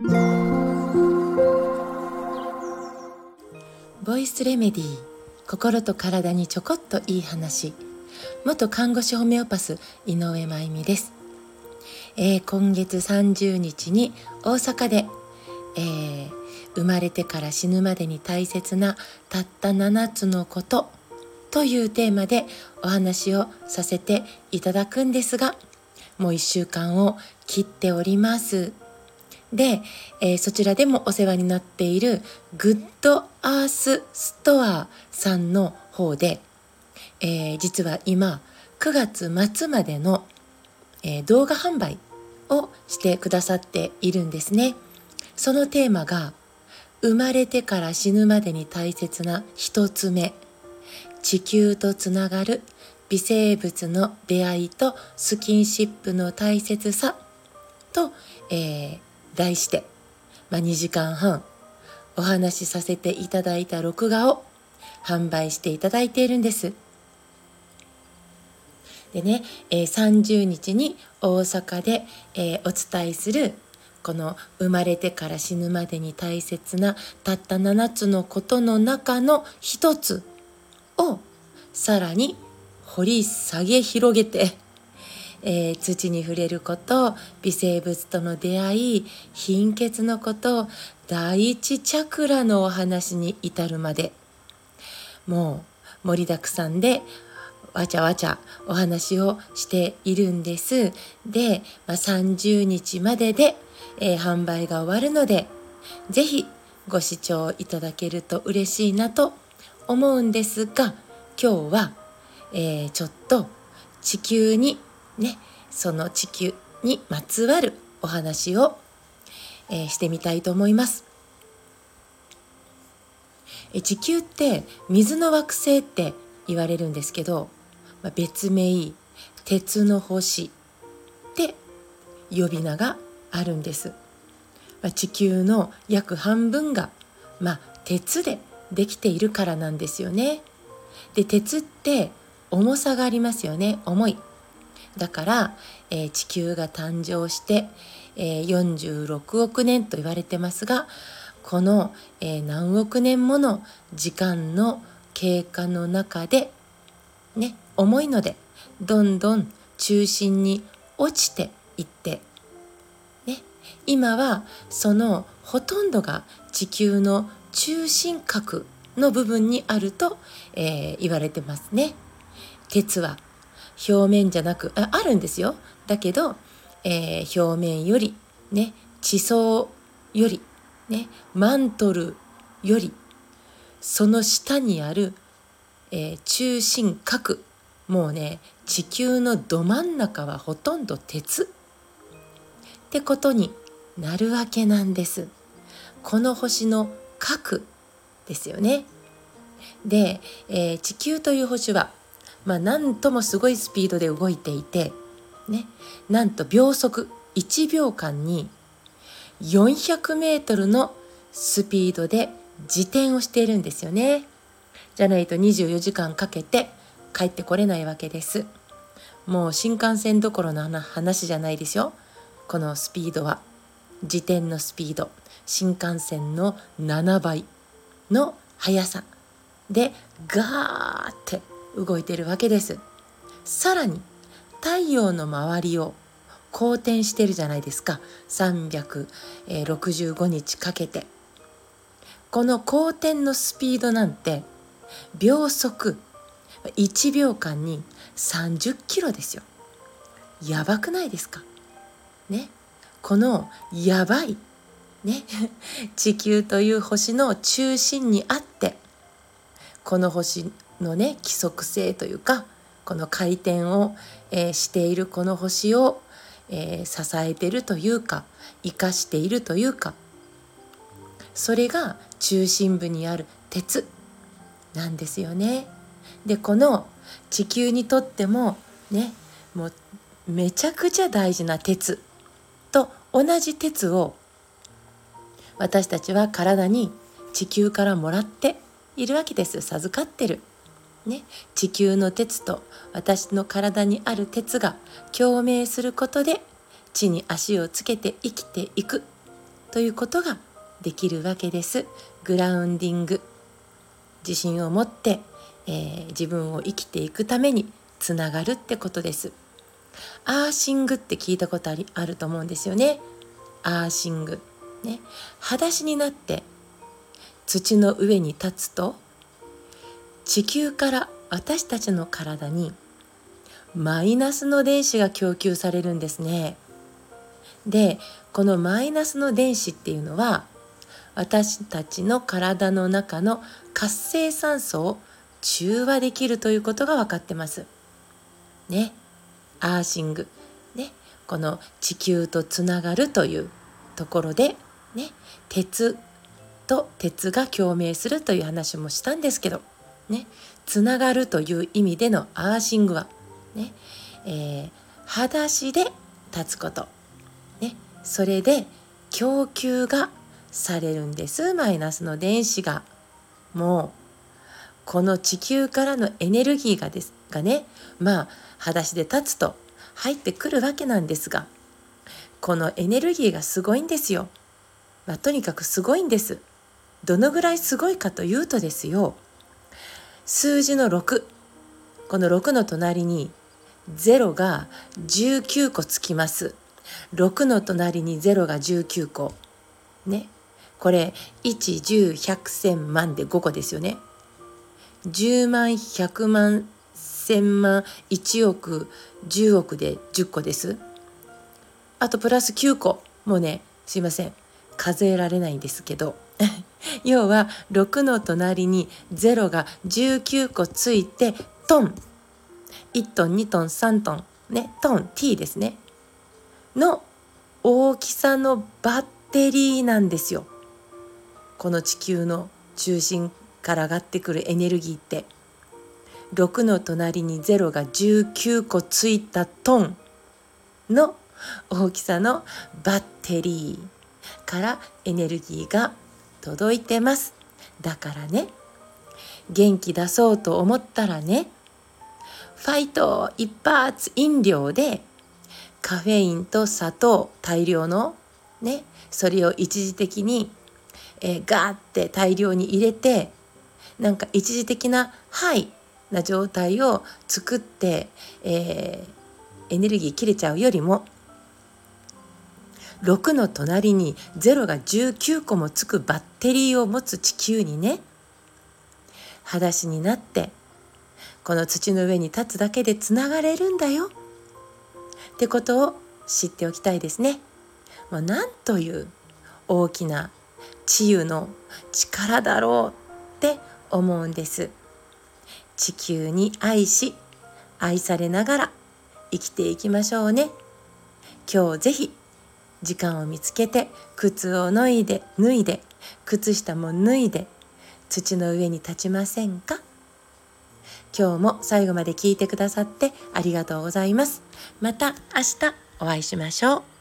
ボイスレメディー心と体にちょこっといい話。元看護師ホメオパス井上真由美です、えー、今月30日に大阪で、えー、生まれてから死ぬまでに大切なたった7つのことというテーマでお話をさせていただくんですがもう1週間を切っております。で、えー、そちらでもお世話になっているグッドアースストアさんの方で、えー、実は今9月末までの、えー、動画販売をしてくださっているんですね。そのテーマが生まれてから死ぬまでに大切な一つ目地球とつながる微生物の出会いとスキンシップの大切さと、えー、題して、まあ、2時間半お話しさせていただいた録画を販売していただいているんです。でね、えー、30日に大阪で、えー、お伝えするこの生まれてから死ぬまでに大切なたった7つのことの中の一つをさらに掘り下げ広げてえー、土に触れること微生物との出会い貧血のこと第一チャクラのお話に至るまでもう盛りだくさんでわちゃわちゃお話をしているんです。で、まあ、30日までで、えー、販売が終わるので是非ご視聴いただけると嬉しいなと思うんですが今日は、えー、ちょっと地球にねその地球にまつわるお話を、えー、してみたいと思います。え地球って水の惑星って言われるんですけど、まあ、別名鉄の星って呼び名があるんです。まあ、地球の約半分が、まあ、鉄でできているからなんですよね。で鉄って重さがありますよね重い。だから、えー、地球が誕生して、えー、46億年と言われてますがこの、えー、何億年もの時間の経過の中でね重いのでどんどん中心に落ちていって、ね、今はそのほとんどが地球の中心核の部分にあると、えー、言われてますね。鉄は表面じゃなくああるんですよだけど、えー、表面よりね地層よりねマントルよりその下にある、えー、中心核もうね地球のど真ん中はほとんど鉄ってことになるわけなんです。この星の核ですよね。で、えー、地球という星はまあ、なんともすごいスピードで動いていて、ね、なんと秒速1秒間に400メートルのスピードで自転をしているんですよね。じゃないと24時間かけて帰ってこれないわけです。もう新幹線どころの話じゃないですよ。このスピードは。自転のスピード。新幹線の7倍の速さでガーって動いているわけです。さらに太陽の周りを公転してるじゃないですか。365日かけて。この公転のスピードなんて秒速1秒間に30キロですよ。やばくないですか？ね。このやばい。ね。地球という星の中心にあってこの星のね規則性というかこの回転を、えー、しているこの星を、えー、支えてるというか生かしているというかそれが中心部にある鉄なんですよね。でこの地球にとってもねもうめちゃくちゃ大事な鉄と同じ鉄を私たちは体に地球からもらっているわけです授かってるね、地球の鉄と私の体にある鉄が共鳴することで地に足をつけて生きていくということができるわけです。グラウンディング。自信を持って、えー、自分を生きていくためにつながるってことです。アーシングって聞いたことありあると思うんですよね。アーシング。ね。裸足になって土の上に立つと地球から私たちの体にマイナスの電子が供給されるんですね。でこのマイナスの電子っていうのは私たちの体の中の活性酸素を中和できるということが分かってます。ね。アーシング。ね。この地球とつながるというところで、ね。鉄と鉄が共鳴するという話もしたんですけど、ね。つながるという意味でのアーシングは、ね。えー、裸足で立つこと。ね。それで供給がされるんですマイナスの電子がもうこの地球からのエネルギーがですがねまあ裸足で立つと入ってくるわけなんですがこのエネルギーがすごいんですよ、まあ、とにかくすごいんですどのぐらいすごいかというとですよ数字の6この6の隣に0が19個つきます。6の隣に0が19個。ね。これ1101001000万で5個ですよね。10万100万1000万1億10億で10個です。あとプラス9個。もうねすいません。数えられないんですけど。要は6の隣に0が19個ついてトン。1トン2トン3トン。ねトン T ですね。の大きさのバッテリーなんですよ。この地球の中心から上がってくるエネルギーって。6の隣に0が19個ついたトン。の大きさのバッテリーからエネルギーが届いてます。だからね元気出そうと思ったらねファイト一発飲料でカフェインと砂糖大量のねそれを一時的に、えー、ガーって大量に入れてなんか一時的なハイな状態を作って、えー、エネルギー切れちゃうよりも6の隣に0が19個もつくバッテリーを持つ地球にね裸足になってこの土の上に立つだけでつながれるんだよってことを知っておきたいですね。もうなんという大きな治癒の力だろうって思うんです。地球に愛し愛されながら生きていきましょうね。今日ぜひ時間を見つけて靴を脱いで脱いで靴下も脱いで土の上に立ちませんか？今日も最後まで聞いてくださってありがとうございます。また明日お会いしましょう。